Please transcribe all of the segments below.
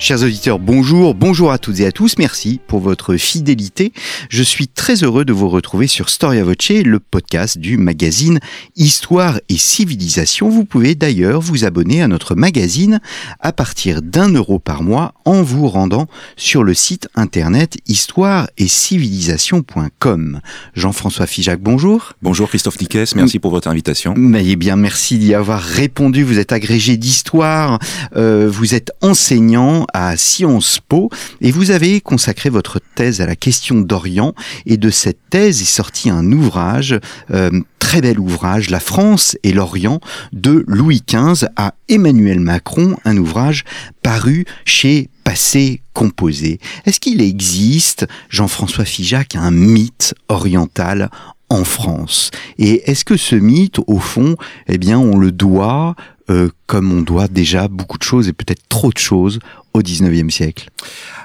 Chers auditeurs, bonjour, bonjour à toutes et à tous, merci pour votre fidélité. Je suis très heureux de vous retrouver sur Storia Voce, le podcast du magazine Histoire et Civilisation. Vous pouvez d'ailleurs vous abonner à notre magazine à partir d'un euro par mois en vous rendant sur le site internet histoire et civilisation.com. Jean-François Fijac, bonjour. Bonjour Christophe Niquès, merci pour votre invitation. Mais eh bien, merci d'y avoir répondu. Vous êtes agrégé d'histoire, euh, vous êtes enseignant à Sciences Po et vous avez consacré votre thèse à la question d'Orient et de cette thèse est sorti un ouvrage, euh, très bel ouvrage, La France et l'Orient de Louis XV à Emmanuel Macron, un ouvrage paru chez Passé Composé. Est-ce qu'il existe, Jean-François Figeac, un mythe oriental en France? Et est-ce que ce mythe, au fond, eh bien, on le doit, euh, comme on doit déjà beaucoup de choses et peut-être trop de choses au 19e siècle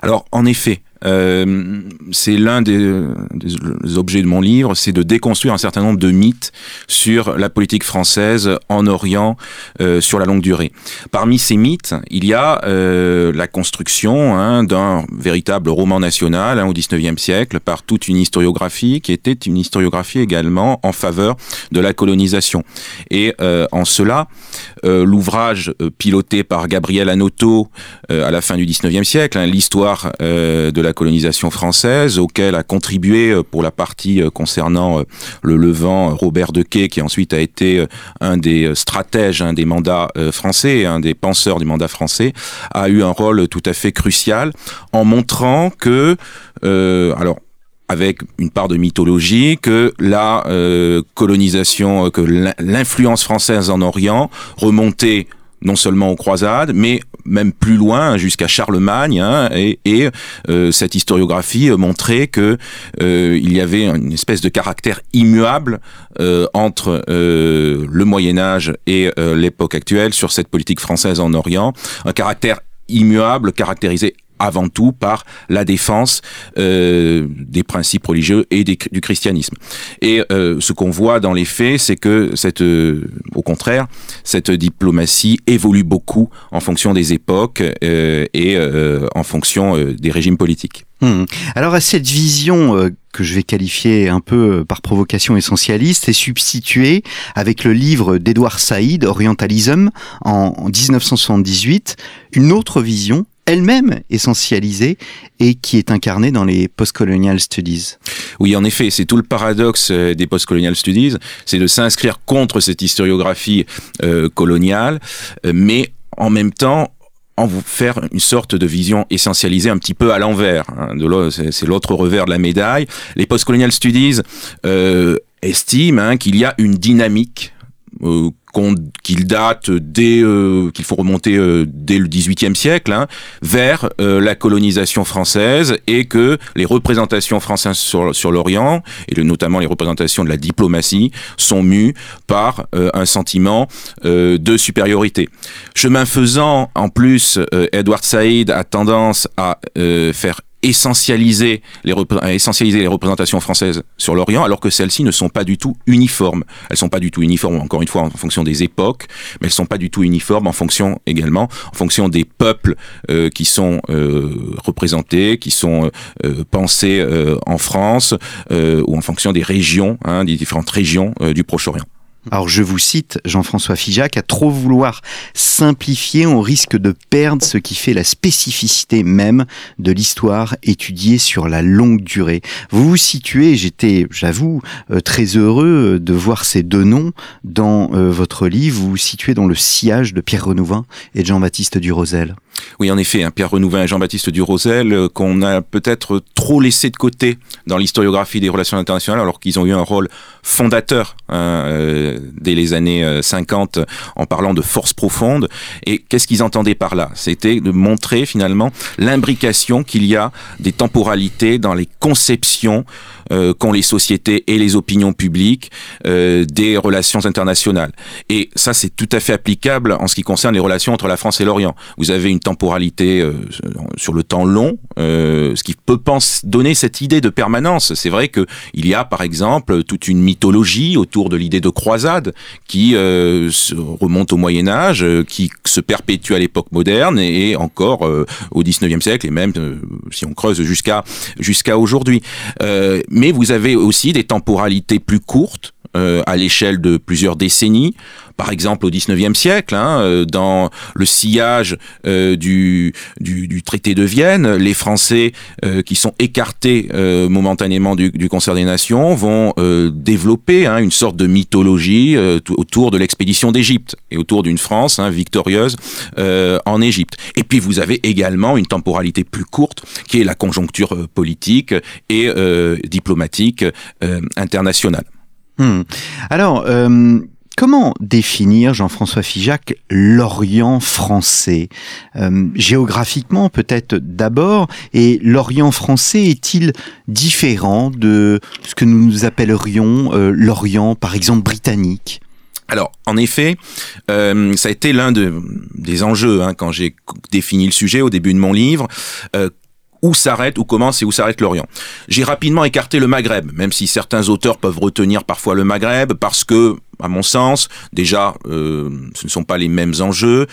Alors, en effet, euh, c'est l'un des, objets de mon livre, c'est de déconstruire un certain nombre de mythes sur la politique française en Orient euh, sur la longue durée. Parmi ces mythes, il y a euh, la construction hein, d'un véritable roman national hein, au XIXe siècle par toute une historiographie qui était une historiographie également en faveur de la colonisation. Et en cela, l'ouvrage piloté par Gabriel Anoto à la fin du XIXe siècle, hein, l'histoire de la colonisation française, auquel a contribué euh, pour la partie euh, concernant euh, le Levant Robert Dequet, qui ensuite a été un des stratèges un des mandats français, un des penseurs du mandat français, a eu un rôle tout à fait crucial en montrant que, alors avec une part de mythologie que la colonisation, que l'influence française en Orient remontait non seulement aux croisades, mais même plus loin jusqu'à Charlemagne, hein, et, et euh, cette historiographie montrait que euh, il y avait une espèce de caractère immuable euh, entre euh, le Moyen Âge et euh, l'époque actuelle sur cette politique française en Orient, un caractère immuable caractérisé avant tout par la défense euh, des principes religieux et du christianisme. Et euh, ce qu'on voit dans les faits, c'est que cette, euh, au contraire, cette diplomatie évolue beaucoup en fonction des époques euh, et euh, en fonction euh, des régimes politiques. Mmh. Alors à cette vision que je vais qualifier un peu par provocation essentialiste est substituée avec le livre d'Edouard Saïd, Orientalism, en, en 1978, une autre vision elle-même essentialisée et qui est incarnée dans les postcolonial studies. Oui, en effet, c'est tout le paradoxe des postcolonial studies, c'est de s'inscrire contre cette historiographie euh, coloniale, mais en même temps en vous faire une sorte de vision essentialisée un petit peu à l'envers. Hein, c'est l'autre revers de la médaille. Les postcolonial studies euh, estiment hein, qu'il y a une dynamique euh, qu'il date dès euh, qu'il faut remonter euh, dès le XVIIIe siècle hein, vers euh, la colonisation française et que les représentations françaises sur, sur l'Orient et notamment les représentations de la diplomatie sont mues par euh, un sentiment euh, de supériorité. Chemin faisant, en plus, euh, Edward Said a tendance à faire essentialiser les, essentialiser les représentations françaises sur l'Orient, alors que celles-ci ne sont pas du tout uniformes. Elles sont pas du tout uniformes, encore une fois, en fonction des époques, mais elles sont pas du tout uniformes en fonction également, en fonction des peuples euh, qui sont euh, représentés, qui sont euh, pensés euh, en France, euh, ou en fonction des régions, hein, des différentes régions euh, du Proche-Orient. Alors je vous cite Jean-François Figeac, à trop vouloir simplifier, on risque de perdre ce qui fait la spécificité même de l'histoire étudiée sur la longue durée. Vous vous situez, j'étais, j'avoue, euh, très heureux de voir ces deux noms dans euh, votre livre, vous vous situez dans le sillage de Pierre Renouvin et de Jean-Baptiste Durosel. Oui, en effet, hein, Pierre Renouvin et Jean-Baptiste Durosel, euh, qu'on a peut-être trop laissé de côté dans l'historiographie des relations internationales, alors qu'ils ont eu un rôle fondateur hein, euh, dès les années euh, 50 en parlant de force profonde. Et qu'est-ce qu'ils entendaient par là? C'était de montrer finalement l'imbrication qu'il y a des temporalités dans les conceptions euh, qu'ont les sociétés et les opinions publiques euh, des relations internationales. Et ça, c'est tout à fait applicable en ce qui concerne les relations entre la France et l'Orient. Vous avez une temporalité euh, sur le temps long, euh, ce qui peut donner cette idée de permanence. C'est vrai que il y a, par exemple, toute une mythologie autour de l'idée de croisade qui euh, remonte au Moyen Âge, qui se perpétue à l'époque moderne et encore au 19e siècle et même si on creuse jusqu'à jusqu'à aujourd'hui. Mais vous avez aussi des temporalités plus courtes euh, à l'échelle de plusieurs décennies. Par exemple, au XIXe siècle, hein, euh, dans le sillage euh, du, du, du, traité de Vienne, les Français qui sont écartés momentanément du, du, concert des nations vont développer hein, une sorte de mythologie autour de l'expédition d'Égypte et autour d'une France hein, victorieuse en Égypte. Et puis vous avez également une temporalité plus courte qui est la conjoncture politique et diplomatique internationale. Hmm. Alors, euh, comment définir, Jean-François Figeac, l'Orient français? Euh, Géographiquement, peut-être d'abord, et l'Orient français est-il différent de ce que nous appellerions euh, l'Orient, par exemple, britannique? Alors, en effet, ça a été l'un de, des enjeux hein, quand j'ai défini le sujet au début de mon livre. Où s'arrête, où commence et où s'arrête l'Orient. J'ai rapidement écarté le Maghreb, même si certains auteurs peuvent retenir parfois le Maghreb, parce que, à mon sens, déjà, euh, ce ne sont pas les mêmes enjeux.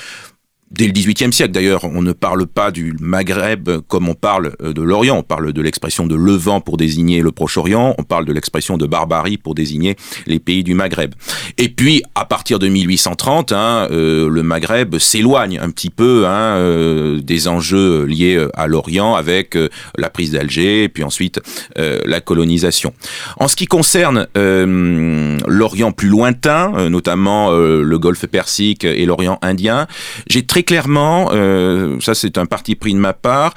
Dès le XVIIIe siècle, d'ailleurs, on ne parle pas du Maghreb comme on parle euh, de l'Orient. On parle de l'expression de Levant pour désigner le Proche-Orient. On parle de l'expression de barbarie pour désigner les pays du Maghreb. Et puis, à partir de 1830, hein, euh, le Maghreb s'éloigne un petit peu hein, euh, des enjeux liés à l'Orient avec la prise d'Alger et puis ensuite la colonisation. En ce qui concerne l'Orient plus lointain, notamment le Golfe Persique et l'Orient Indien, j'ai très clairement, euh, ça c'est un parti pris de ma part,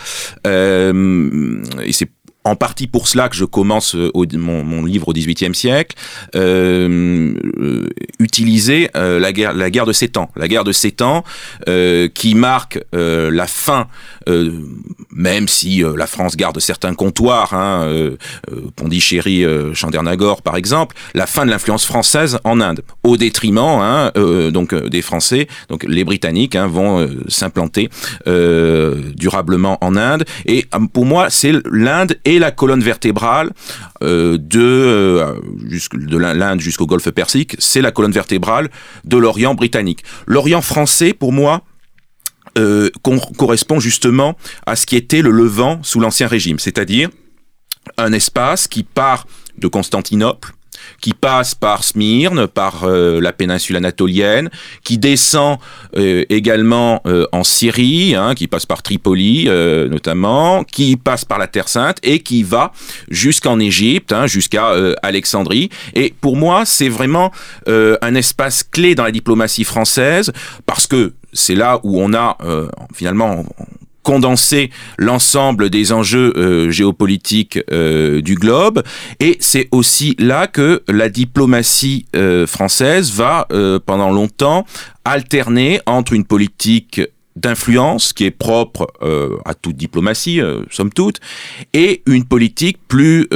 euh, et c'est en partie pour cela que je commence euh, mon, livre au XVIIIe siècle, euh, euh, utiliser euh, la guerre, la guerre de sept ans, la guerre de sept ans qui marque la fin, même si la France garde certains comptoirs, hein, Pondichéry, Chandernagore par exemple, la fin de l'influence française en Inde, au détriment hein, donc des Français, donc les Britanniques hein, vont s'implanter durablement en Inde, et pour moi c'est l'Inde la colonne vertébrale euh, de, euh, de l'Inde jusqu'au golfe Persique, c'est la colonne vertébrale de l'Orient britannique. L'Orient français, pour moi, euh, correspond justement à ce qui était le Levant sous l'Ancien Régime, c'est-à-dire un espace qui part de Constantinople, qui passe par Smyrne, par euh, la péninsule anatolienne, qui descend euh, également euh, en Syrie, hein, qui passe par Tripoli notamment, qui passe par la Terre Sainte et qui va jusqu'en Égypte, hein, jusqu'à Alexandrie. Et pour moi, c'est vraiment un espace clé dans la diplomatie française parce que c'est là où on a finalement condenser l'ensemble des enjeux euh, géopolitiques euh, du globe. Et c'est aussi là que la diplomatie euh, française va, pendant longtemps, alterner entre une politique d'influence qui est propre à toute diplomatie, somme toute, et une politique plus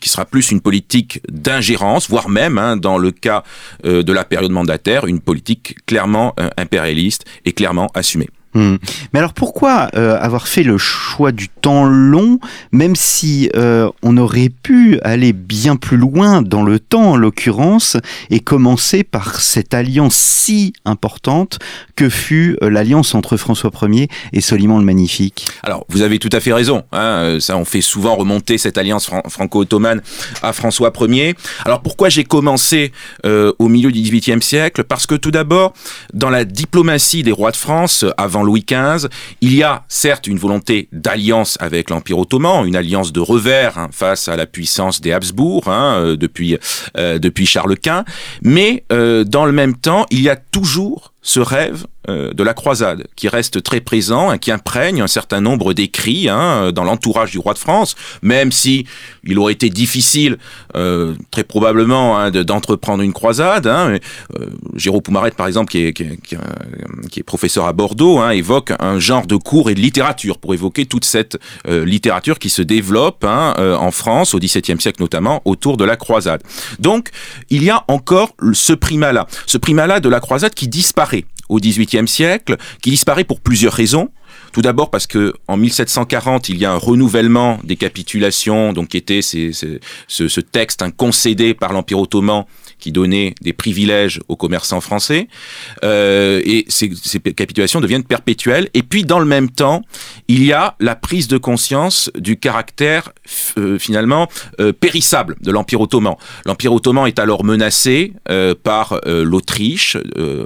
qui sera plus une politique d'ingérence, voire même, hein, dans le cas de la période mandataire, une politique clairement impérialiste et clairement assumée. Hmm. Mais alors pourquoi euh, avoir fait le choix du temps long, même si euh, on aurait pu aller bien plus loin dans le temps en l'occurrence, et commencer par cette alliance si importante que fut euh, l'alliance entre François Ier et Soliman le Magnifique? Alors vous avez tout à fait raison, hein, ça on fait souvent remonter cette alliance franco-ottomane à François Ier. Alors pourquoi j'ai commencé au milieu du XVIIIe siècle? Parce que tout d'abord, dans la diplomatie des rois de France, avant Louis XV. Il y a certes une volonté d'alliance avec l'Empire ottoman, une alliance de revers hein, face à la puissance des Habsbourg hein, euh, depuis, euh, depuis Charles Quint, mais euh, dans le même temps, il y a toujours ce rêve euh, de la croisade, qui reste très présent, hein, qui imprègne un certain nombre d'écrits hein, dans l'entourage du roi de France, même si il aurait été difficile, euh, très probablement, hein, d'entreprendre une croisade. Hein, euh, Géraud Poumaret, par exemple, qui est, qui, est, qui est, professeur à Bordeaux, hein, évoque un genre de cours et de littérature pour évoquer toute cette euh, littérature qui se développe hein, euh, en France au XVIIe siècle notamment autour de la croisade. Donc, il y a encore ce primat-là, ce primat-là de la croisade qui disparaît au XVIIIe siècle, qui disparaît pour plusieurs raisons. Tout d'abord parce que en 1740, il y a un renouvellement des capitulations, donc qui était ce, texte concédé par l'Empire ottoman qui donnait des privilèges aux commerçants français. Euh, et ces, capitulations deviennent perpétuelles. Et puis, dans le même temps, il y a la prise de conscience du caractère euh, finalement euh, périssable de l'Empire ottoman. L'Empire ottoman est alors menacé par l'Autriche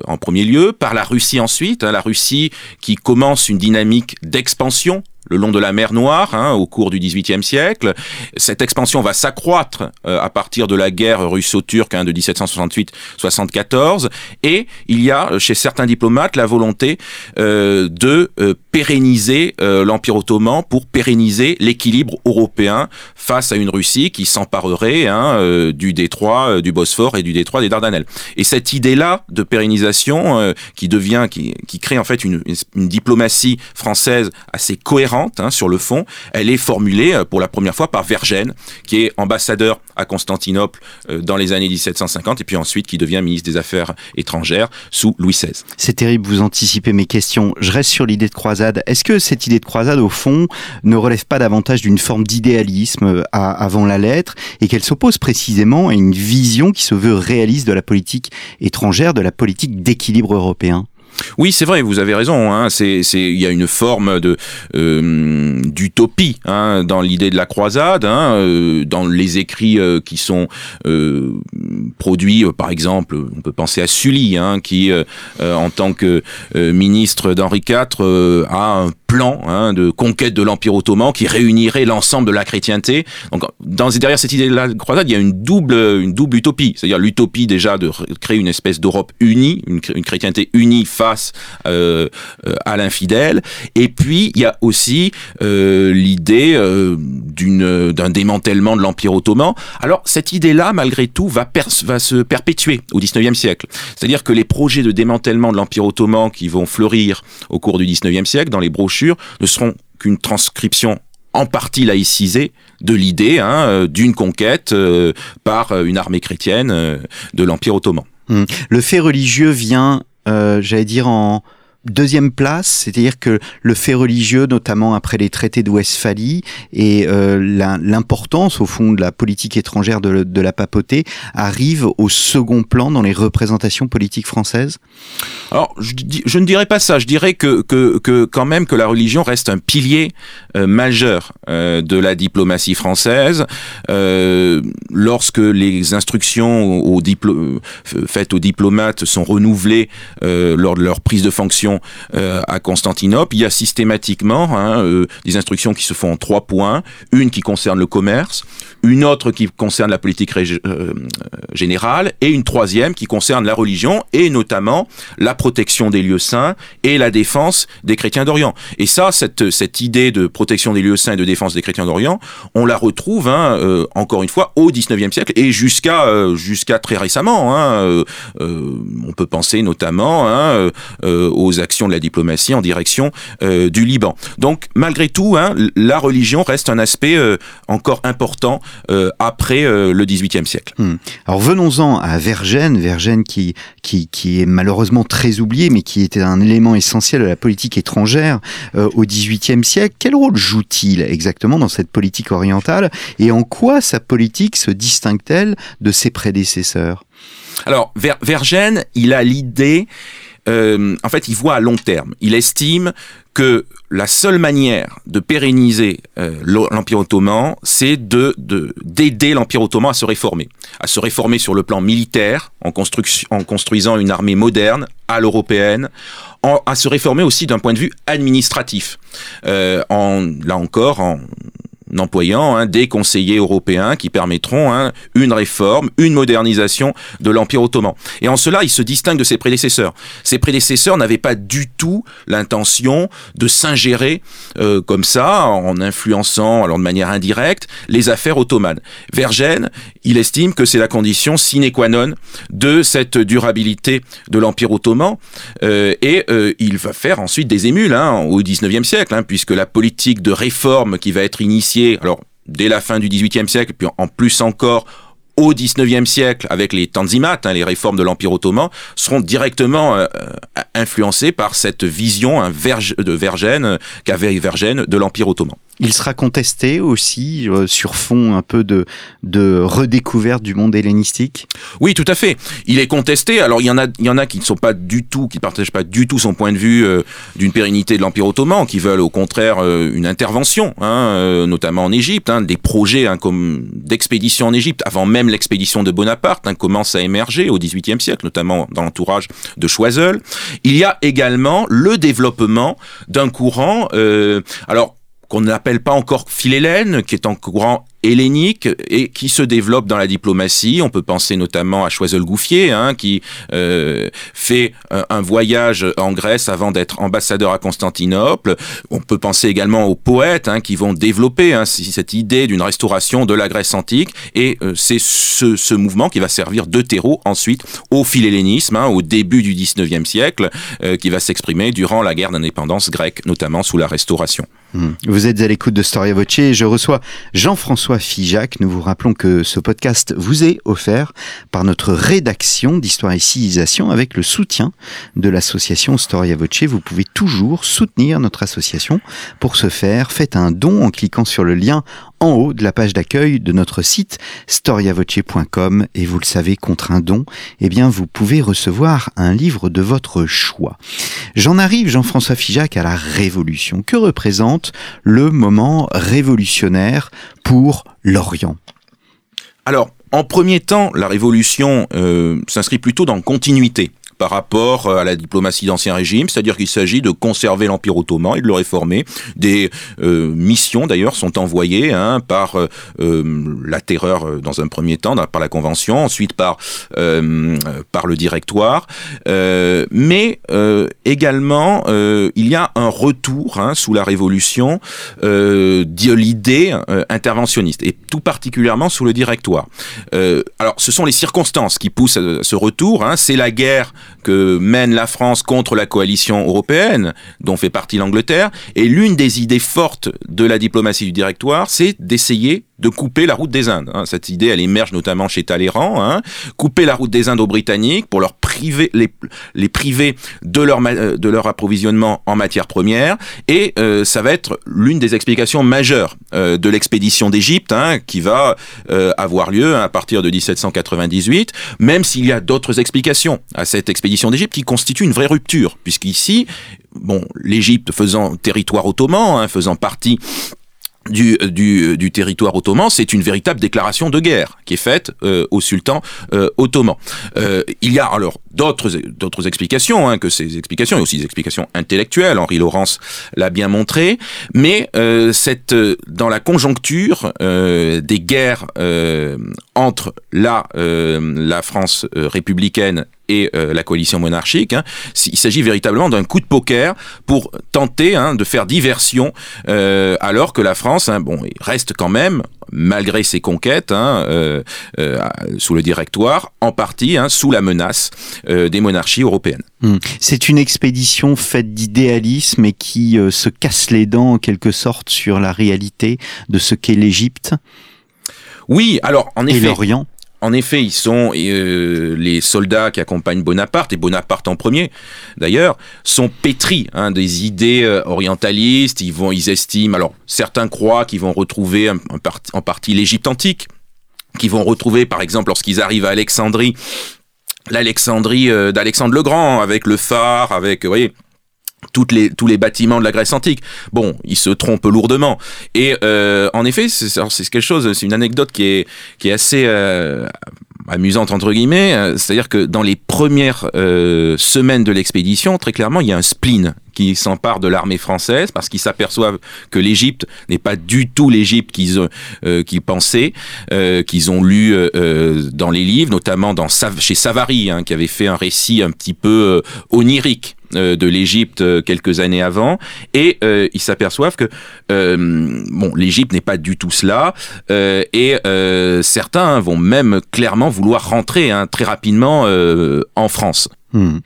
en premier lieu, par la Russie ensuite. Hein, la Russie qui commence une dynamique d'expansion le long de la mer Noire hein, au cours du XVIIIe siècle. Cette expansion va s'accroître euh, à partir de la guerre russo-turque hein, de 1768-74 et il y a chez certains diplomates la volonté euh, de euh, pérenniser euh, l'Empire ottoman pour pérenniser l'équilibre européen face à une Russie qui s'emparerait hein, euh, du détroit du Bosphore et du détroit des Dardanelles. Et cette idée-là de pérennisation qui devient, qui, qui crée en fait une, une diplomatie française assez cohérente Hein, sur le fond, elle est formulée euh, pour la première fois par Vergène, qui est ambassadeur à Constantinople euh, dans les années 1750 et puis ensuite qui devient ministre des Affaires étrangères sous Louis XVI. C'est terrible, vous anticipez mes questions. Je reste sur l'idée de croisade. Est-ce que cette idée de croisade, au fond, ne relève pas davantage d'une forme d'idéalisme euh, avant la lettre et qu'elle s'oppose précisément à une vision qui se veut réaliste de la politique étrangère, de la politique d'équilibre européen? Oui, c'est vrai, vous avez raison. Hein, c'est, il y a une forme de euh, d'utopie hein, dans l'idée de la croisade, hein, euh, dans les écrits euh, qui sont euh, produits, par exemple, on peut penser à Sully, hein, qui, euh, en tant que euh, ministre d'Henri IV, a un plan hein, de conquête de l'Empire ottoman qui réunirait l'ensemble de la chrétienté. Donc, derrière cette idée de la croisade, il y a une double, une double utopie, c'est-à-dire l'utopie déjà de créer une espèce d'Europe unie, une, chrétienté unie face euh, à l'infidèle. Et puis il y a aussi euh, l'idée euh, d'un démantèlement de l'Empire ottoman. Alors cette idée-là, malgré tout, va, va se perpétuer au XIXe siècle. C'est-à-dire que les projets de démantèlement de l'Empire ottoman qui vont fleurir au cours du XIXe siècle dans les brochures ne seront qu'une transcription en partie laïcisée de l'idée hein, d'une conquête euh, par une armée chrétienne euh, de l'Empire ottoman. Hum. Le fait religieux vient, euh, j'allais dire, en, deuxième place, c'est-à-dire que le fait religieux, notamment après les traités de Westphalie et euh, l'importance au fond de la politique étrangère de, la papauté, arrive au second plan dans les représentations politiques françaises? Alors, je, ne dirais pas ça. Je dirais que, quand même que la religion reste un pilier euh, majeur euh, de la diplomatie française. Lorsque les instructions faites aux diplomates sont renouvelées lors de leur prise de fonction euh, à Constantinople, il y a systématiquement hein, euh, des instructions qui se font en trois points. Une qui concerne le commerce, une autre qui concerne la politique euh, générale et une troisième qui concerne la religion et notamment la protection des lieux saints et la défense des chrétiens d'Orient. Et ça, cette, idée de protection des lieux saints et de défense des chrétiens d'Orient, on la retrouve hein, encore une fois au 19e siècle et jusqu'à très récemment. Hein, on peut penser notamment aux actions de la diplomatie en direction du Liban. Donc malgré tout, hein, la religion reste un aspect encore important euh, après euh, le XVIIIe siècle. Hmm. Alors venons-en à Vergène, Vergène qui, qui, qui, est malheureusement très oublié, mais qui était un élément essentiel de la politique étrangère euh, au XVIIIe siècle. Quel rôle joue-t-il exactement dans cette politique orientale et en quoi sa politique se distingue-t-elle de ses prédécesseurs? Alors Ver Vergène, il a l'idée euh, en fait, il voit à long terme. Il estime que la seule manière de pérenniser euh, l'Empire ottoman, c'est de d'aider l'Empire ottoman à se réformer, à se réformer sur le plan militaire, en, en construisant une armée moderne, à l'européenne, à se réformer aussi d'un point de vue administratif, euh, en, là encore en employant hein, des conseillers européens qui permettront hein, une réforme, une modernisation de l'Empire ottoman. Et en cela, il se distingue de ses prédécesseurs. Ses prédécesseurs n'avaient pas du tout l'intention de s'ingérer euh, comme ça, en influençant, alors de manière indirecte, les affaires ottomanes. Vergène, il estime que c'est la condition sine qua non de cette durabilité de l'Empire ottoman, euh, et euh, il va faire ensuite des émules hein, au XIXe siècle, hein, puisque la politique de réforme qui va être initiée, alors dès la fin du XVIIIe siècle, puis en plus encore au XIXe siècle, avec les Tanzimat, hein, les réformes de l'Empire ottoman, seront directement euh, influencées par cette vision hein, de Vergène, qu'avait Vergène de l'Empire ottoman. Il sera contesté aussi euh, sur fond un peu de, de redécouverte du monde hellénistique Oui, tout à fait. Il est contesté. Alors, il y en a, il y en a qui ne sont pas du tout, qui ne partagent pas du tout son point de vue euh, d'une pérennité de l'Empire ottoman, qui veulent au contraire euh, une intervention, hein, notamment en Égypte. Hein, des projets hein, comme d'expédition en Égypte, avant même l'expédition de Bonaparte, hein, commencent à émerger au XVIIIe siècle, notamment dans l'entourage de Choiseul. Il y a également le développement d'un courant. alors, qu'on n'appelle pas encore philélène, qui est en courant hellénique et qui se développe dans la diplomatie. On peut penser notamment à Choiseul-Gouffier, hein, qui euh, fait un, voyage en Grèce avant d'être ambassadeur à Constantinople. On peut penser également aux poètes hein, qui vont développer hein, cette idée d'une restauration de la Grèce antique. Et euh, c'est ce, ce, mouvement qui va servir de terreau ensuite au philhellénisme, hein, au début du 19e siècle, euh, qui va s'exprimer durant la guerre d'indépendance grecque, notamment sous la Restauration. Hmm. Vous êtes à l'écoute de Storia Voce et je reçois Jean-François Fijac. Nous vous rappelons que ce podcast vous est offert par notre rédaction d'Histoire et Civilisation avec le soutien de l'association Storia Voce. Vous pouvez toujours soutenir notre association. Pour ce faire, faites un don en cliquant sur le lien en haut de la page d'accueil de notre site storiavoce.com et vous le savez, contre un don, eh bien, vous pouvez recevoir un livre de votre choix. J'en arrive, Jean-François Figeac, à la Révolution. Que représente le moment révolutionnaire pour l'Orient? Alors, en premier temps, la Révolution euh, s'inscrit plutôt dans continuité par rapport euh, à la diplomatie d'Ancien Régime, c'est-à-dire qu'il s'agit de conserver l'Empire ottoman et de le réformer. Des euh, missions, d'ailleurs, sont envoyées hein, par euh, la terreur dans un premier temps, par la Convention, ensuite par, par le Directoire. mais également, il y a un retour hein, sous la Révolution de l'idée interventionniste, et tout particulièrement sous le Directoire. alors, ce sont les circonstances qui poussent à ce retour. Hein. C'est la guerre que mène la France contre la coalition européenne, dont fait partie l'Angleterre. Et l'une des idées fortes de la diplomatie du directoire, c'est d'essayer de couper la route des Indes. Hein. Cette idée, elle émerge notamment chez Talleyrand. Hein. Couper la route des Indes aux Britanniques pour leur priver, les, les priver de leur, euh, de leur approvisionnement en matières premières. Et euh, ça va être l'une des explications majeures euh, de l'expédition d'Égypte, hein, qui va avoir lieu à partir de 1798, même s'il y a d'autres explications à cette expédition d'Égypte qui constitue une vraie rupture, puisqu'ici, bon, l'Égypte faisant territoire ottoman, faisant partie du, du, du, territoire ottoman, c'est une véritable déclaration de guerre qui est faite euh, au sultan euh, ottoman. Euh, il y a alors d'autres d'autres explications hein, que ces explications, et aussi des explications intellectuelles. Henri Laurence l'a bien montré, mais cette dans la conjoncture des guerres entre la la France républicaine et euh, la coalition monarchique. Hein. Il s'agit véritablement d'un coup de poker pour tenter hein, de faire diversion, euh, alors que la France, hein, bon, reste quand même malgré ses conquêtes euh, sous le directoire, en partie sous la menace des monarchies européennes. Hmm. C'est une expédition faite d'idéalisme et qui se casse les dents en quelque sorte sur la réalité de ce qu'est l'Égypte? Oui, alors en effet. Et l'Orient? En effet, ils sont euh, les soldats qui accompagnent Bonaparte et Bonaparte en premier. D'ailleurs, sont pétris hein, des idées euh, orientalistes. Ils vont, ils estiment. Alors, certains croient qu'ils vont retrouver en partie l'Égypte antique, qu'ils vont retrouver, par exemple, lorsqu'ils arrivent à Alexandrie, l'Alexandrie euh, d'Alexandre le Grand, avec le phare, avec, voyez, les, tous les bâtiments de la Grèce antique. Bon, ils se trompent lourdement. Et euh, en effet, c'est quelque chose, c'est une anecdote qui est, qui est assez, euh, amusante entre guillemets, euh, c'est-à-dire que dans les premières euh, semaines de l'expédition, très clairement, il y a un spleen qui s'empare de l'armée française parce qu'ils s'aperçoivent que l'Égypte n'est pas du tout l'Égypte qu'ils euh, pensaient, euh, qu'ils ont lu euh, dans les livres, notamment dans chez Savary, hein, qui avait fait un récit un petit peu onirique de l'Égypte quelques années avant, et ils s'aperçoivent que bon, l'Égypte n'est pas du tout cela, et certains vont même clairement vouloir rentrer hein, très rapidement en France. Hmm.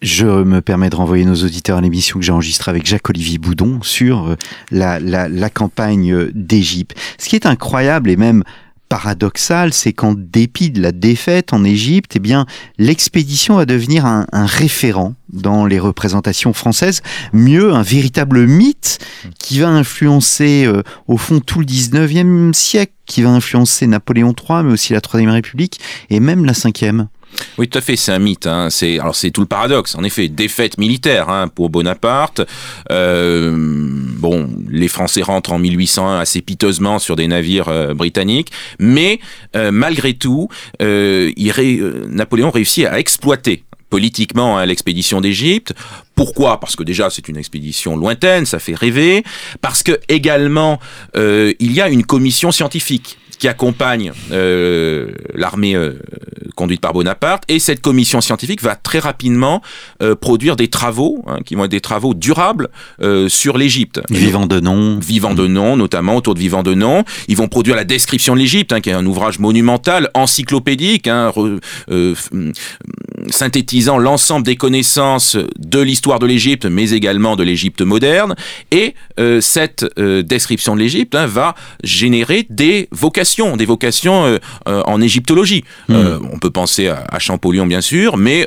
Je me permets de renvoyer nos auditeurs à l'émission que j'ai enregistrée avec Jacques-Olivier Boudon sur euh, la, la, la campagne d'Égypte. Ce qui est incroyable et même paradoxal, c'est qu'en dépit de la défaite en Égypte, eh bien, l'expédition va devenir un, référent dans les représentations françaises, mieux un véritable mythe qui va influencer euh, au fond tout le 19e siècle, qui va influencer Napoléon III, mais aussi la Troisième République et même la Cinquième. Oui, tout à fait, c'est un mythe. Hein. C'est alors c'est tout le paradoxe. En effet, défaite militaire hein, pour Bonaparte. Euh, bon, les Français rentrent en 1801 assez piteusement sur des navires euh, britanniques, mais euh, malgré tout, il Napoléon réussit à exploiter politiquement hein, l'expédition d'Égypte. Pourquoi? Parce que déjà c'est une expédition lointaine, ça fait rêver. Parce que également il y a une commission scientifique qui accompagne euh, l'armée euh, conduite par Bonaparte. Et cette commission scientifique va très rapidement euh, produire des travaux, hein, qui vont être des travaux durables sur l'Égypte. Vivant de nom. Vivant de nom, notamment autour de Vivant de nom. Ils vont produire la description de l'Égypte, hein, qui est un ouvrage monumental, encyclopédique, hein, synthétisant l'ensemble des connaissances de l'histoire de l'Égypte, mais également de l'Égypte moderne. Et cette description de l'Égypte va générer des vocations des vocations euh, euh, en égyptologie. Hmm. Euh, on peut penser à, Champollion, bien sûr, mais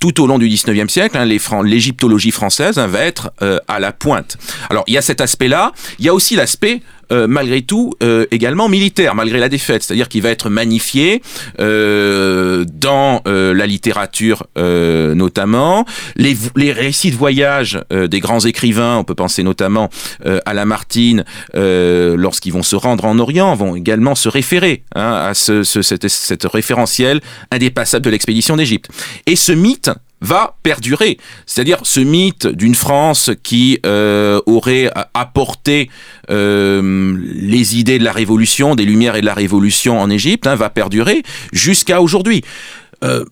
tout au long du 19e siècle, hein, l'égyptologie française hein, va être à la pointe. Alors, il y a cet aspect-là. Il y a aussi l'aspect euh, malgré tout euh, également militaire, malgré la défaite. C'est-à-dire qu'il va être magnifié euh, dans la littérature notamment. Les, les, récits de voyage des grands écrivains, on peut penser notamment à Lamartine, lorsqu'ils vont se rendre en Orient, vont également se référer hein, à ce, ce, cette, cette référentiel indépassable de l'expédition d'Égypte. Et ce mythe, va perdurer. C'est-à-dire ce mythe d'une France qui euh, aurait apporté euh, les idées de la Révolution, des Lumières et de la Révolution en Égypte, hein, va perdurer jusqu'à aujourd'hui. Euh,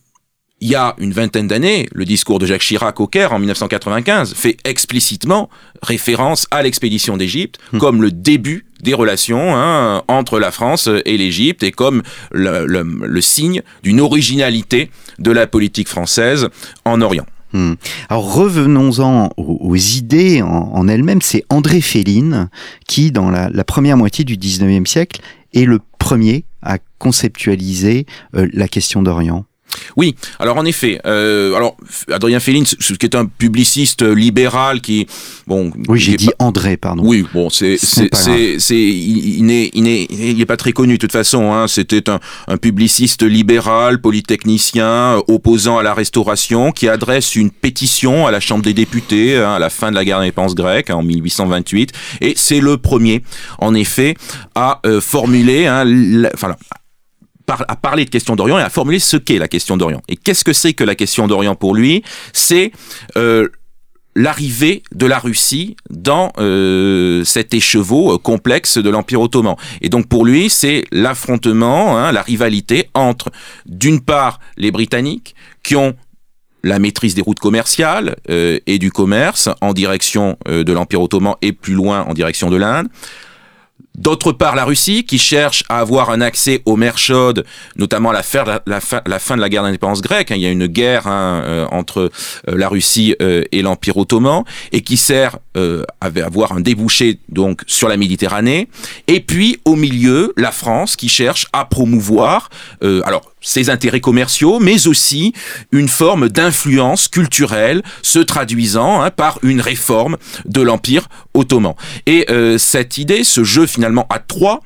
il y a une vingtaine d'années, le discours de Jacques Chirac au Caire en 1995 fait explicitement référence à l'expédition d'Égypte hmm. comme le début des relations hein, entre la France et l'Égypte et comme le, signe d'une originalité de la politique française en Orient. Hmm. Alors revenons-en aux, idées en, elles-mêmes. C'est André Féline qui, dans la, première moitié du 19e siècle, est le premier à conceptualiser euh, la question d'Orient. Oui, alors en effet, euh, alors Adrien Féline, qui est un publiciste libéral qui, bon, oui, j'ai dit André, pardon. Oui, bon, c'est, c'est, c'est, il n'est, il n'est, il est pas très connu de toute façon. Hein, c'était un, un publiciste libéral, polytechnicien, opposant à la Restauration, qui adresse une pétition à la Chambre des députés hein, à la fin de la guerre dépense grecque en 1828, et c'est le premier, en effet, à euh, formuler, hein, à parler de question d'Orient et à formuler ce qu'est la question d'Orient. Et qu'est-ce que c'est que la question d'Orient pour lui? C'est euh, l'arrivée de la Russie dans euh, cet écheveau euh, complexe de l'Empire ottoman. Et donc pour lui, c'est l'affrontement, hein, la rivalité entre, d'une part, les Britanniques, qui ont la maîtrise des routes commerciales euh, et du commerce en direction euh, de l'Empire ottoman et plus loin en direction de l'Inde, D'autre part, la Russie, qui cherche à avoir un accès aux mers chaudes, notamment la la fin de la guerre d'indépendance grecque. Hein. il y a une guerre hein, euh, entre euh, la Russie euh, et l'Empire ottoman, et qui sert à avoir un débouché donc sur la Méditerranée. Et puis, au milieu, la France, qui cherche à promouvoir, alors ses intérêts commerciaux, mais aussi une forme d'influence culturelle se traduisant hein, par une réforme de l'Empire ottoman. Et cette idée, ce jeu finalement à trois,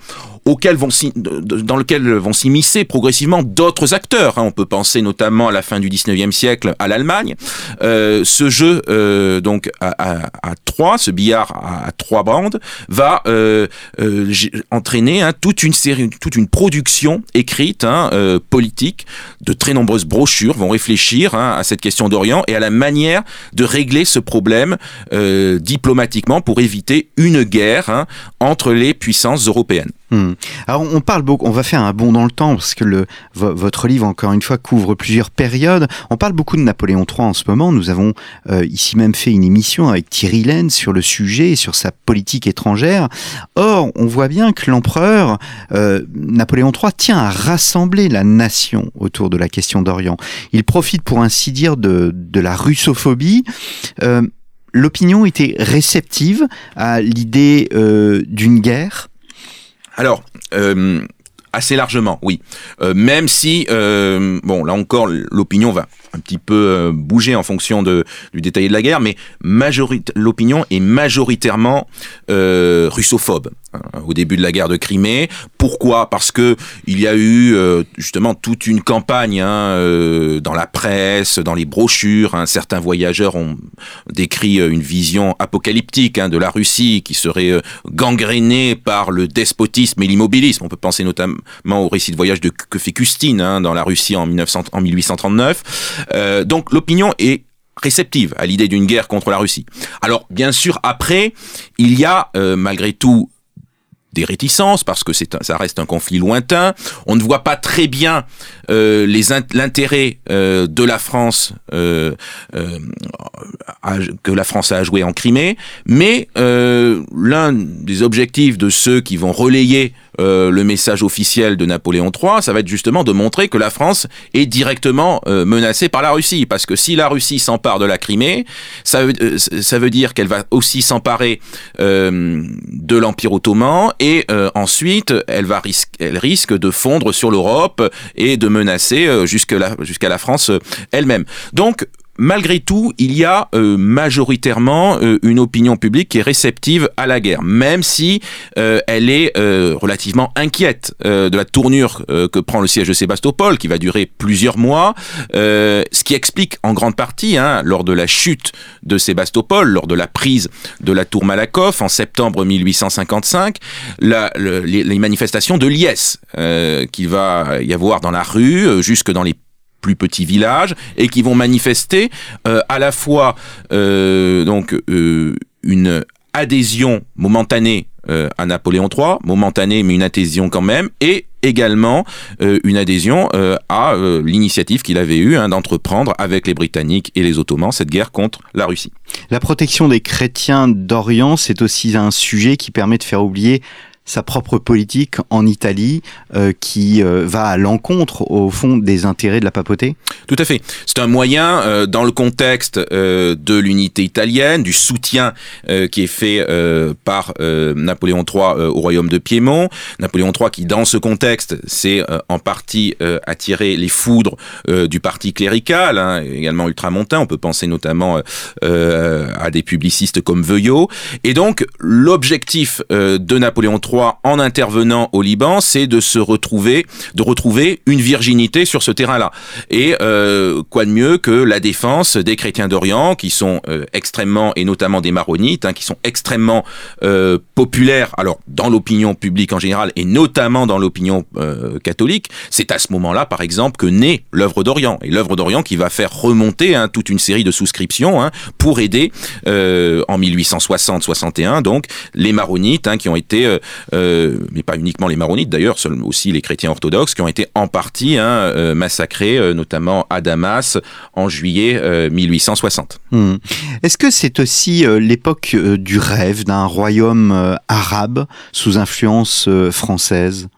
auquel vont dans lequel vont s'immiscer progressivement d'autres acteurs. Hein. On peut penser notamment à la fin du 19e siècle à l'Allemagne. Euh, ce jeu euh, donc à, trois, ce billard à, trois bandes, va euh, euh entraîner hein, toute une série, toute une production écrite, hein, euh, politique, de très nombreuses brochures vont réfléchir hein, à cette question d'Orient et à la manière de régler ce problème euh, diplomatiquement pour éviter une guerre hein, entre les puissances européennes. Hmm. Alors on parle beaucoup, on va faire un bond dans le temps parce que le, votre livre encore une fois couvre plusieurs périodes. On parle beaucoup de Napoléon III en ce moment. Nous avons euh, ici même fait une émission avec Thierry Lens sur le sujet, sur sa politique étrangère. Or on voit bien que l'empereur euh, Napoléon III tient à rassembler la nation autour de la question d'Orient. Il profite pour ainsi dire de, la russophobie. Euh, L'opinion était réceptive à l'idée d'une guerre alors, euh, assez largement, oui. Euh, même si, euh, bon, là encore, l'opinion va un petit peu bouger en fonction de, du détail de la guerre, mais l'opinion est majoritairement russophobe. Hein, au début de la guerre de Crimée. Pourquoi? Parce que il y a eu euh, justement toute une campagne hein, euh, dans la presse, dans les brochures. Hein. certains voyageurs ont décrit euh, une vision apocalyptique hein, de la Russie qui serait gangrénée par le despotisme et l'immobilisme. On peut penser notamment au récit de voyage de que fait hein, dans la Russie en, 1900, en 1839. donc l'opinion est réceptive à l'idée d'une guerre contre la Russie. Alors bien sûr après il y a malgré tout des réticences parce que c'est ça reste un conflit lointain. On ne voit pas très bien euh, l'intérêt euh, de la France euh, euh que la France a à jouer en Crimée, mais euh, l'un des objectifs de ceux qui vont relayer euh, le message officiel de Napoléon III, ça va être justement de montrer que la France est directement menacée par la Russie, parce que si la Russie s'empare de la Crimée, ça veut, veut dire qu'elle va aussi s'emparer de l'Empire ottoman et ensuite elle va risque, de fondre sur l'Europe et de menacer euh, jusqu'à la, la France euh, elle-même. Donc, malgré tout, il y a euh, majoritairement une opinion publique qui est réceptive à la guerre, même si elle est relativement inquiète de la tournure que prend le siège de Sébastopol, qui va durer plusieurs mois, ce qui explique en grande partie, hein, lors de la chute de Sébastopol, lors de la prise de la tour Malakoff en septembre 1855, la, les, les, manifestations de liesse qu'il va y avoir dans la rue euh, jusque dans les plus petits villages et qui vont manifester euh, à la fois euh, donc une adhésion momentanée à Napoléon III, momentanée mais une adhésion quand même, et également une adhésion à l'initiative qu'il avait eue hein, d'entreprendre avec les Britanniques et les Ottomans cette guerre contre la Russie. La protection des chrétiens d'Orient, c'est aussi un sujet qui permet de faire oublier sa propre politique en Italie euh, qui euh, va à l'encontre au fond des intérêts de la papauté? Tout à fait. C'est un moyen euh, dans le contexte de l'unité italienne, du soutien qui est fait par Napoléon III au royaume de Piémont. Napoléon III qui dans ce contexte s'est en partie attiré les foudres du parti clérical, hein, également ultramontain. On peut penser notamment à des publicistes comme Veuillot. Et donc l'objectif de Napoléon III en intervenant au Liban, c'est de se retrouver, de retrouver une virginité sur ce terrain-là. Et euh, quoi de mieux que la défense des chrétiens d'Orient, qui sont euh, extrêmement, et notamment des maronites, hein, qui sont extrêmement euh, populaires, alors dans l'opinion publique en général, et notamment dans l'opinion catholique. C'est à ce moment-là, par exemple, que naît l'œuvre d'Orient. Et l'œuvre d'Orient qui va faire remonter hein, toute une série de souscriptions hein, pour aider en 1860-61, donc, les maronites qui ont été euh, mais pas uniquement les maronites d'ailleurs, aussi les chrétiens orthodoxes qui ont été en partie hein, euh, massacrés, euh, notamment à Damas en juillet 1860. Hmm. Est-ce que c'est aussi l'époque du rêve d'un royaume arabe sous influence française?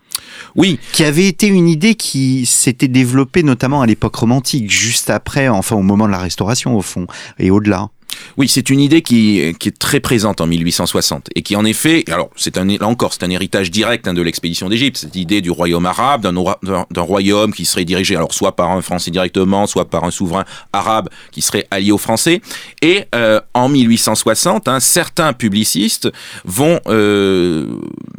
Oui. Qui avait été une idée qui s'était développée notamment à l'époque romantique, juste après, enfin au moment de la Restauration au fond, et au-delà. Oui, c'est une idée qui, qui, est très présente en 1860 et qui en effet, alors c'est un là encore c'est un héritage direct hein, de l'expédition d'Égypte, cette idée du royaume arabe, d'un royaume qui serait dirigé alors soit par un Français directement, soit par un souverain arabe qui serait allié aux Français. Et euh, en 1860, hein, certains publicistes vont euh,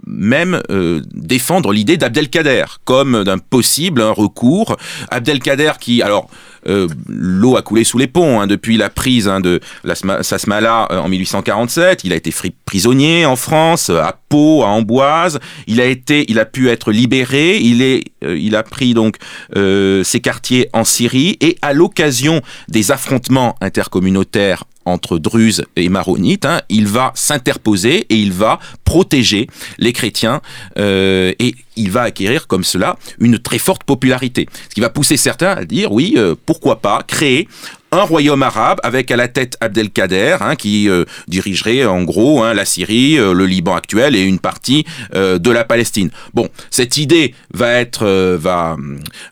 même euh, défendre l'idée d'Abdelkader comme d'un possible un recours. Abdelkader qui alors euh, l'eau a coulé sous les ponts hein, depuis la prise hein, de la Sasmala euh, en 1847. Il a été prisonnier en France, à Pau, à Amboise. Il a été, il a pu être libéré. Il est, euh, il a pris donc ses quartiers en Syrie et à l'occasion des affrontements intercommunautaires entre Druzes et Maronites, hein, il va s'interposer et il va protéger les chrétiens euh, et il va acquérir comme cela une très forte popularité. Ce qui va pousser certains à dire oui, euh, pourquoi pas créer un royaume arabe avec à la tête Abdelkader, hein, qui euh, dirigerait en gros hein, la Syrie, le Liban actuel et une partie de la Palestine. Bon, cette idée va être va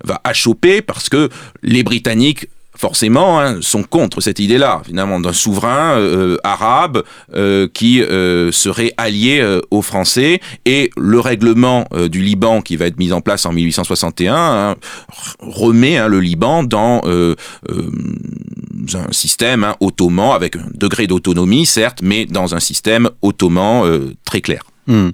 va achoper parce que les Britanniques forcément, hein, sont contre cette idée-là, finalement, d'un souverain euh, arabe euh, qui euh, serait allié aux Français. Et le règlement du Liban, qui va être mis en place en 1861, hein, remet hein, le Liban dans un système ottoman, avec un degré d'autonomie, certes, mais dans un système ottoman très clair. Hmm.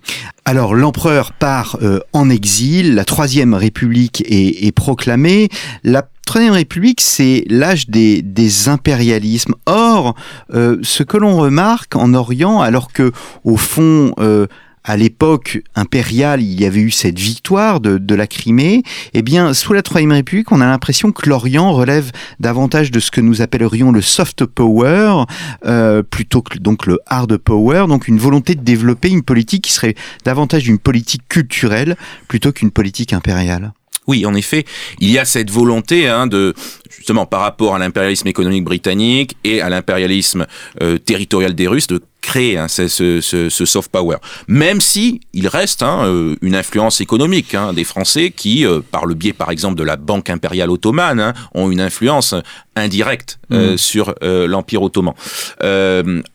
Alors l'empereur part en exil, la troisième république est, est proclamée, la Troisième République, c'est l'âge des, impérialismes. Or, euh, ce que l'on remarque en Orient, alors que au fond, euh, à l'époque impériale, il y avait eu cette victoire de, la Crimée, eh bien, sous la Troisième République, on a l'impression que l'Orient relève davantage de ce que nous appellerions le soft power, euh, plutôt que donc le hard power, donc une volonté de développer une politique qui serait davantage une politique culturelle plutôt qu'une politique impériale. Oui, en effet, il y a cette volonté hein, de justement par rapport à l'impérialisme économique britannique et à l'impérialisme euh, territorial des Russes de créer hein, ce, ce, ce, soft power, même si il reste hein, euh, une influence économique hein, des Français qui, euh, par le biais par exemple de la Banque impériale ottomane, hein, ont une influence indirecte mmh. sur l'Empire ottoman.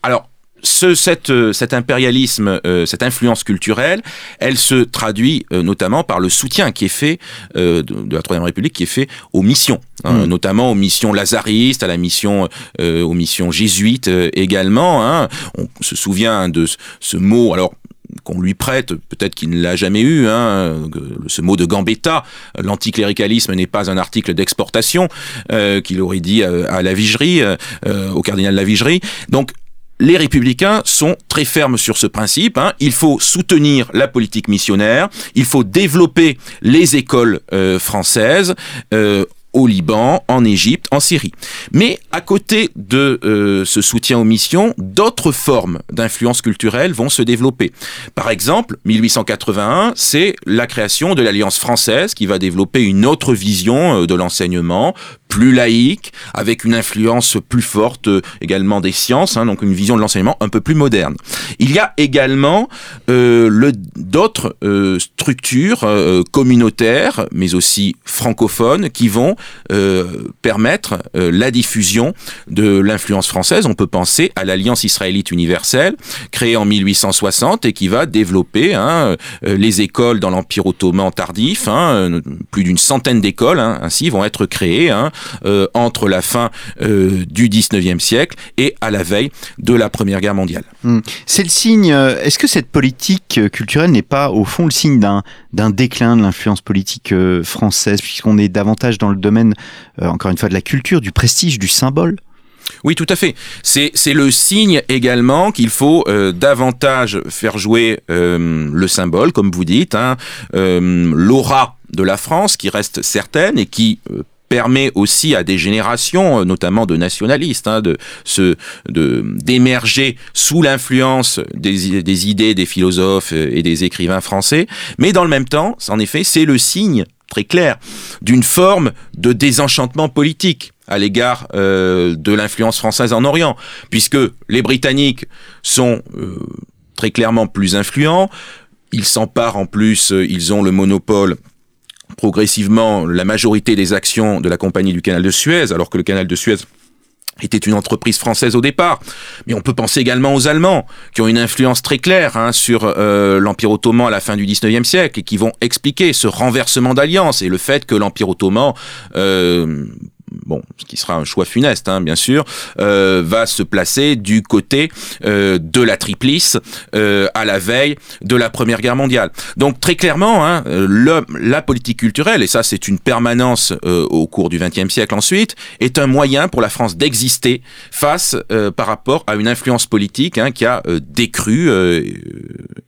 alors ce, cette, euh, cet impérialisme, euh, cette influence culturelle, elle se traduit euh, notamment par le soutien qui est fait de, la Troisième République, qui est fait aux missions, hein, mm. notamment aux missions lazaristes, à la mission, aux missions jésuites également. Hein. On se souvient de ce mot, alors qu'on lui prête, peut-être qu'il ne l'a jamais eu, hein, ce mot de Gambetta, l'anticléricalisme n'est pas un article d'exportation, qu'il aurait dit à, la Vigerie, au cardinal de la Vigerie. Donc les républicains sont très fermes sur ce principe. Hein. Il faut soutenir la politique missionnaire, il faut développer les écoles euh, françaises. Euh, au Liban, en Égypte, en Syrie. Mais à côté de euh, ce soutien aux missions, d'autres formes d'influence culturelle vont se développer. Par exemple, 1881, c'est la création de l'Alliance française qui va développer une autre vision de l'enseignement, plus laïque, avec une influence plus forte euh, également des sciences, hein, donc une vision de l'enseignement un peu plus moderne. Il y a également euh, d'autres structures communautaires, mais aussi francophones, qui vont euh, permettre euh, la diffusion de l'influence française. On peut penser à l'Alliance israélite universelle, créée en 1860 et qui va développer hein, euh, les écoles dans l'Empire ottoman tardif. Hein, plus d'une centaine d'écoles hein, ainsi vont être créées hein, entre la fin du 19e siècle et à la veille de la Première Guerre mondiale. Hmm. C'est le signe. Est-ce que cette politique culturelle n'est pas au fond le signe d'un déclin de l'influence politique française, puisqu'on est davantage dans le domaine euh, encore une fois, de la culture, du prestige, du symbole? Oui, tout à fait. C'est le signe également qu'il faut euh, davantage faire jouer euh, le symbole, comme vous dites, hein, l'aura de la France qui reste certaine et qui permet aussi à des générations, notamment de nationalistes, hein, d'émerger sous l'influence des, idées des philosophes et des écrivains français. Mais dans le même temps, c'est le signe très clair, d'une forme de désenchantement politique à l'égard euh, de l'influence française en Orient, puisque les Britanniques sont euh, très clairement plus influents, ils s'emparent en plus, euh, ils ont le monopole progressivement la majorité des actions de la compagnie du canal de Suez, alors que le canal de Suez était une entreprise française au départ, mais on peut penser également aux Allemands, qui ont une influence très claire hein, sur euh, l'Empire ottoman à la fin du 19e siècle, et qui vont expliquer ce renversement d'alliance et le fait que l'Empire ottoman euh, bon, ce qui sera un choix funeste, hein, bien sûr, euh, va se placer du côté euh, de la Triplice euh, à la veille de la Première Guerre mondiale. Donc très clairement, hein, la politique culturelle, et ça c'est une permanence au cours du XXe siècle ensuite, est un moyen pour la France d'exister face par rapport à une influence politique hein, qui a décru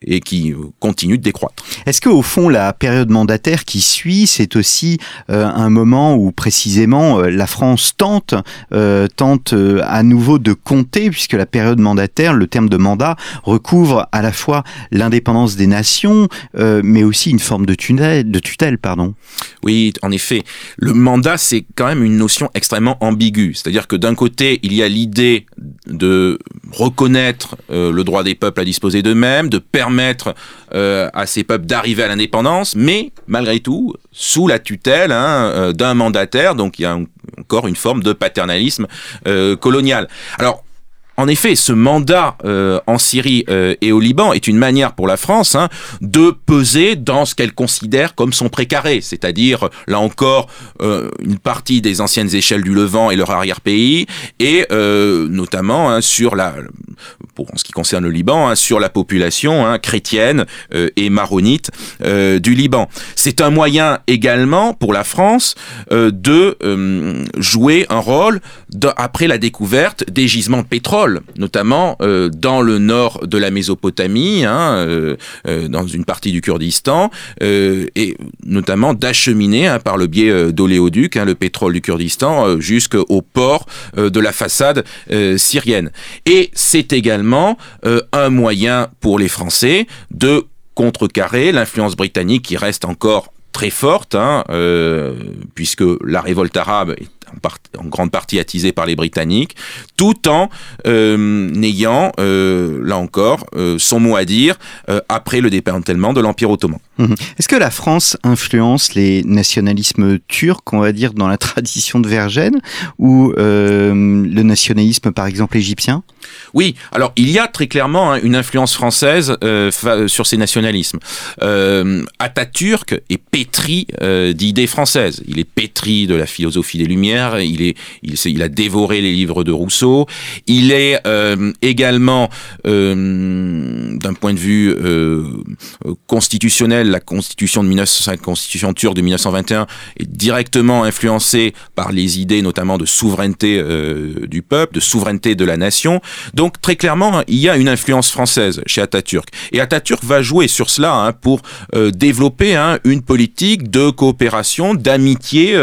et qui continue de décroître. Est-ce que au fond la période mandataire qui suit, c'est aussi un moment où précisément la France tente, euh, tente euh, à nouveau de compter, puisque la période mandataire, le terme de mandat, recouvre à la fois l'indépendance des nations, euh, mais aussi une forme de tutelle, de tutelle pardon. Oui, en effet. Le mandat, c'est quand même une notion extrêmement ambiguë. C'est-à-dire que d'un côté, il y a l'idée de reconnaître le droit des peuples à disposer d'eux-mêmes, de permettre à ces peuples d'arriver à l'indépendance, mais malgré tout, sous la tutelle hein, d'un mandataire, donc il y a un encore une forme de paternalisme euh, colonial. Alors, en effet, ce mandat euh, en Syrie euh, et au Liban est une manière pour la France hein, de peser dans ce qu'elle considère comme son précaré, c'est-à-dire là encore euh, une partie des anciennes échelles du Levant et leur arrière-pays, et notamment hein, sur la, pour en ce qui concerne le Liban, hein, sur la population hein, chrétienne et maronite du Liban. C'est un moyen également pour la France de jouer un rôle après la découverte des gisements de pétrole notamment euh, dans le nord de la Mésopotamie, hein, euh, euh, dans une partie du Kurdistan, et notamment d'acheminer hein, par le biais d'oléoducs hein, le pétrole du Kurdistan jusqu'au port de la façade syrienne. Et c'est également un moyen pour les Français de contrecarrer l'influence britannique qui reste encore très forte, puisque la révolte arabe est en, grande partie attisé par les Britanniques, tout en euh, n'ayant, euh, là encore, euh, son mot à dire après le démantèlement de l'Empire ottoman. Mhm. Est-ce que la France influence les nationalismes turcs, on va dire, dans la tradition de Vergène, ou le nationalisme, par exemple, égyptien? Oui, alors il y a très clairement hein, une influence française sur ces nationalismes. Atatürk est pétri d'idées françaises. Il est pétri de la philosophie des Lumières il, a dévoré les livres de Rousseau. Il est euh, également, euh, d'un point de vue euh, constitutionnel, la constitution de 1905, constitution turque de 1921, est directement influencée par les idées notamment de souveraineté du peuple, de souveraineté de la nation. Donc très clairement, il y a une influence française chez Atatürk. Et Atatürk va jouer sur cela hein, pour développer hein, une politique de coopération, d'amitié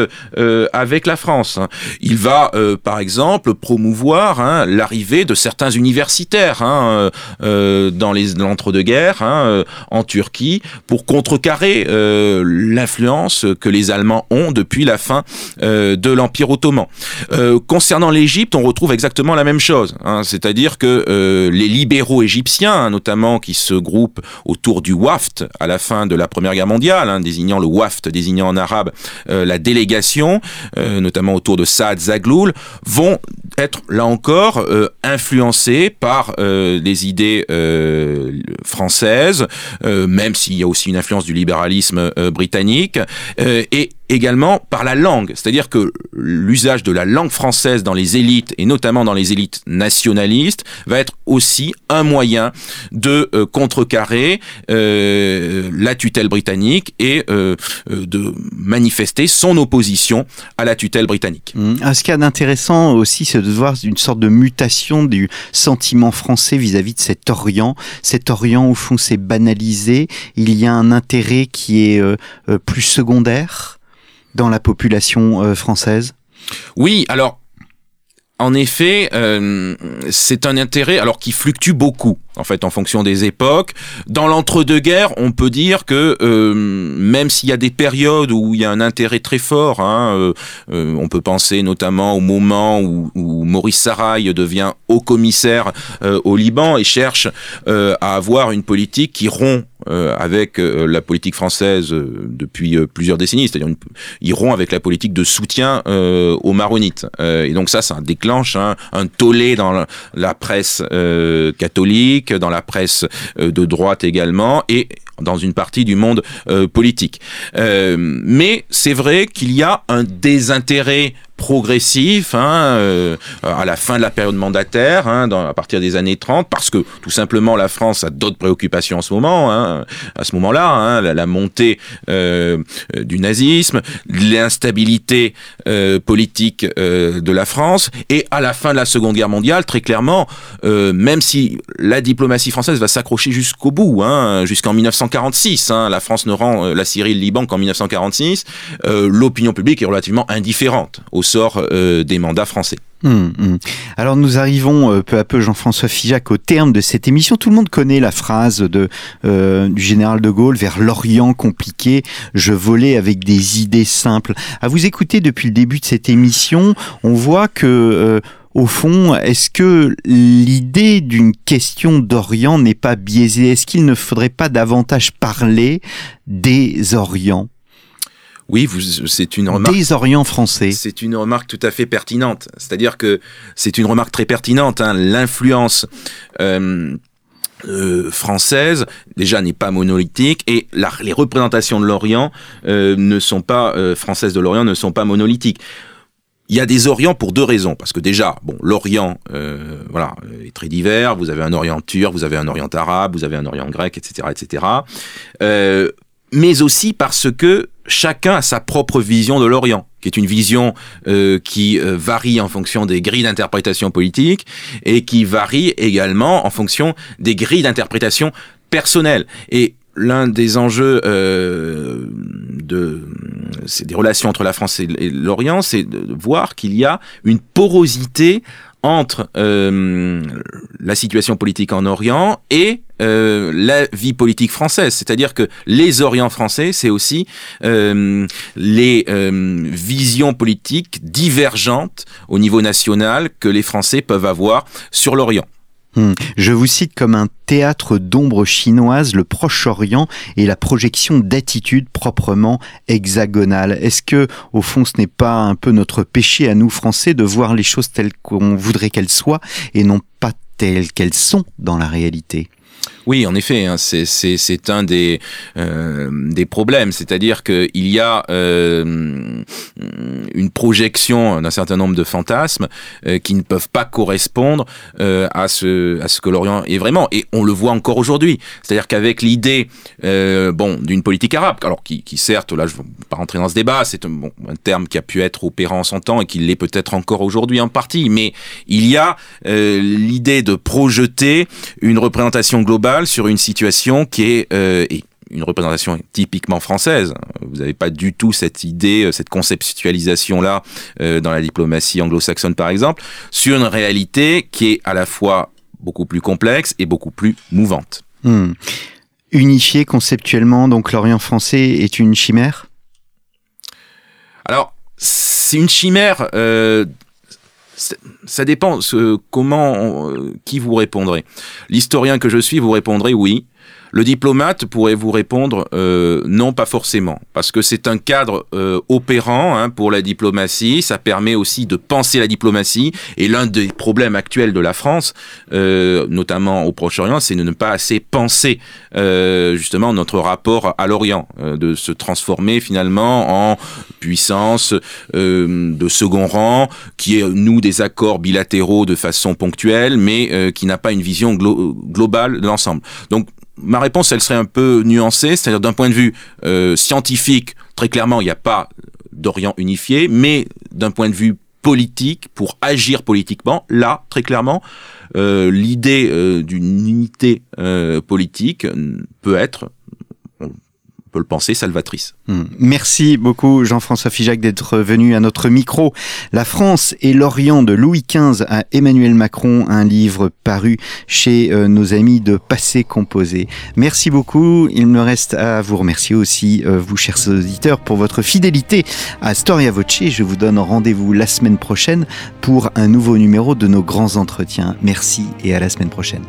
avec la France. Hein. Il va, euh, par exemple, promouvoir hein, l'arrivée de certains universitaires hein, euh, euh, dans l'entre-deux-guerres en Turquie pour contrecarrer l'influence que les Allemands ont depuis la fin de l'Empire ottoman. concernant l'Égypte, on retrouve exactement la même chose, c'est-à-dire que les libéraux égyptiens, notamment qui se groupent autour du WAFT à la fin de la Première Guerre mondiale, désignant le WAFT, désignant en arabe la délégation, notamment autour de Saad Zagloul, vont être là encore euh, influencés par euh, les idées euh, françaises, même s'il y a aussi une influence du libéralisme britannique, et également par la langue. C'est-à-dire que l'usage de la langue française dans les élites, et notamment dans les élites nationalistes, va être aussi un moyen de euh, contrecarrer euh, la tutelle britannique et euh, de manifester son opposition à la tutelle britannique. Mmh. Ah, ce qu'il y a d'intéressant aussi, c'est de voir une sorte de mutation du sentiment français vis-à-vis -vis de cet Orient. Cet Orient, au fond, c'est banalisé. Il y a un intérêt qui est plus secondaire dans la population euh, française? Oui, alors en effet, euh, c'est un intérêt alors qui fluctue beaucoup en fait en fonction des époques. Dans l'entre-deux-guerres, on peut dire que euh, même s'il y a des périodes où il y a un intérêt très fort, hein, on peut penser notamment au moment où, Maurice Sarrail devient haut commissaire au Liban et cherche à avoir une politique qui rompt avec la politique française depuis plusieurs décennies, c'est-à-dire il rompt avec la politique de soutien aux maronites. et donc ça, ça déclenche hein, un tollé dans la presse catholique, dans la presse de droite également, et dans une partie du monde politique. mais c'est vrai qu'il y a un désintérêt progressif hein, euh, à la fin de la période mandataire, hein, à partir des années 30, parce que tout simplement la France a d'autres préoccupations en ce moment, hein, à ce moment-là, la, montée euh, du nazisme, l'instabilité euh, politique de la France, et à la fin de la Seconde Guerre mondiale, très clairement, même si la diplomatie française va s'accrocher jusqu'au bout, jusqu'en 1946, hein, la France ne rend la Syrie et le Liban qu'en 1946, l'opinion publique est relativement indifférente au sort euh, des mandats français. Hum, hum. Alors nous arrivons euh, peu à peu, Jean-François Figeac, au terme de cette émission. Tout le monde connaît la phrase de, euh, du général de Gaulle vers l'Orient compliqué. Je volais avec des idées simples. À vous écouter depuis le début de cette émission, on voit que au fond, est-ce que l'idée d'une question d'Orient n'est pas biaisée? Est-ce qu'il ne faudrait pas davantage parler des Orients? Oui, c'est une remarque. Des Orients français. C'est une remarque tout à fait pertinente. C'est-à-dire que c'est une remarque très pertinente. Hein. L'influence. Euh, euh, française déjà n'est pas monolithique et les représentations de l'Orient euh, ne sont pas françaises de l'Orient ne sont pas monolithiques. Il y a des Orients pour deux raisons parce que déjà bon l'Orient voilà est très divers. Vous avez un Orient turc, vous avez un Orient arabe, vous avez un Orient grec, etc., etc. mais aussi parce que chacun a sa propre vision de l'Orient, qui est une vision euh, qui euh, varie en fonction des grilles d'interprétation politique et qui varie également en fonction des grilles d'interprétation personnelles. Et l'un des enjeux euh, de des relations entre la France et l'Orient, c'est de voir qu'il y a une porosité entre euh, la situation politique en Orient et euh, la vie politique française. C'est-à-dire que les Orients français, c'est aussi euh, les visions politiques divergentes au niveau national que les Français peuvent avoir sur l'Orient. Hmm. Je vous cite comme un théâtre d'ombre chinoise, le Proche-Orient et la projection d'attitudes proprement hexagonales. Est-ce que, au fond, ce n'est pas un peu notre péché à nous Français de voir les choses telles qu'on voudrait qu'elles soient et non pas telles qu'elles sont dans la réalité? Oui, en effet, hein, c'est un des, euh, des problèmes, c'est-à-dire qu'il y a euh, une projection d'un certain nombre de fantasmes euh, qui ne peuvent pas correspondre euh, à, ce, à ce que l'Orient est vraiment, et on le voit encore aujourd'hui. C'est-à-dire qu'avec l'idée euh, bon, d'une politique arabe, alors qui, qui certes, là je ne vais pas rentrer dans ce débat, c'est un, bon, un terme qui a pu être opérant en son temps et qui l'est peut-être encore aujourd'hui en partie, mais il y a l'idée de projeter une représentation globale sur une situation qui est, euh, une représentation typiquement française. Vous n'avez pas du tout cette idée, euh, cette conceptualisation-là euh, dans la diplomatie anglo-saxonne, par exemple, sur une réalité qui est à la fois beaucoup plus complexe et beaucoup plus mouvante. Hmm. Unifié conceptuellement, donc l'Orient français est une chimère? Alors, c'est une chimère ça dépend ce, comment, euh, qui vous répondrez. L'historien que je suis vous répondrez oui. Le diplomate pourrait vous répondre euh, non, pas forcément, parce que c'est un cadre euh, opérant hein, pour la diplomatie. Ça permet aussi de penser la diplomatie. Et l'un des problèmes actuels de la France, euh, notamment au Proche-Orient, c'est de ne pas assez penser euh, justement notre rapport à l'Orient, euh, de se transformer finalement en puissance euh, de second rang, qui est nous des accords bilatéraux de façon ponctuelle, mais qui n'a pas une vision glo globale de l'ensemble. Donc ma réponse, elle serait un peu nuancée, c'est-à-dire d'un point de vue euh, scientifique, très clairement, il n'y a pas d'Orient unifié, mais d'un point de vue politique, pour agir politiquement, là, très clairement, euh, l'idée euh, d'une unité politique peut être peut le penser, salvatrice. Hmm. Merci beaucoup Jean-François Figeac d'être venu à notre micro. La France et l'Orient de Louis XV à Emmanuel Macron, un livre paru chez euh, nos amis de Passé Composé. Merci beaucoup. Il me reste à vous remercier aussi, euh, vous chers auditeurs, pour votre fidélité à Storia Voce. Je vous donne rendez-vous la semaine prochaine pour un nouveau numéro de nos grands entretiens. Merci et à la semaine prochaine.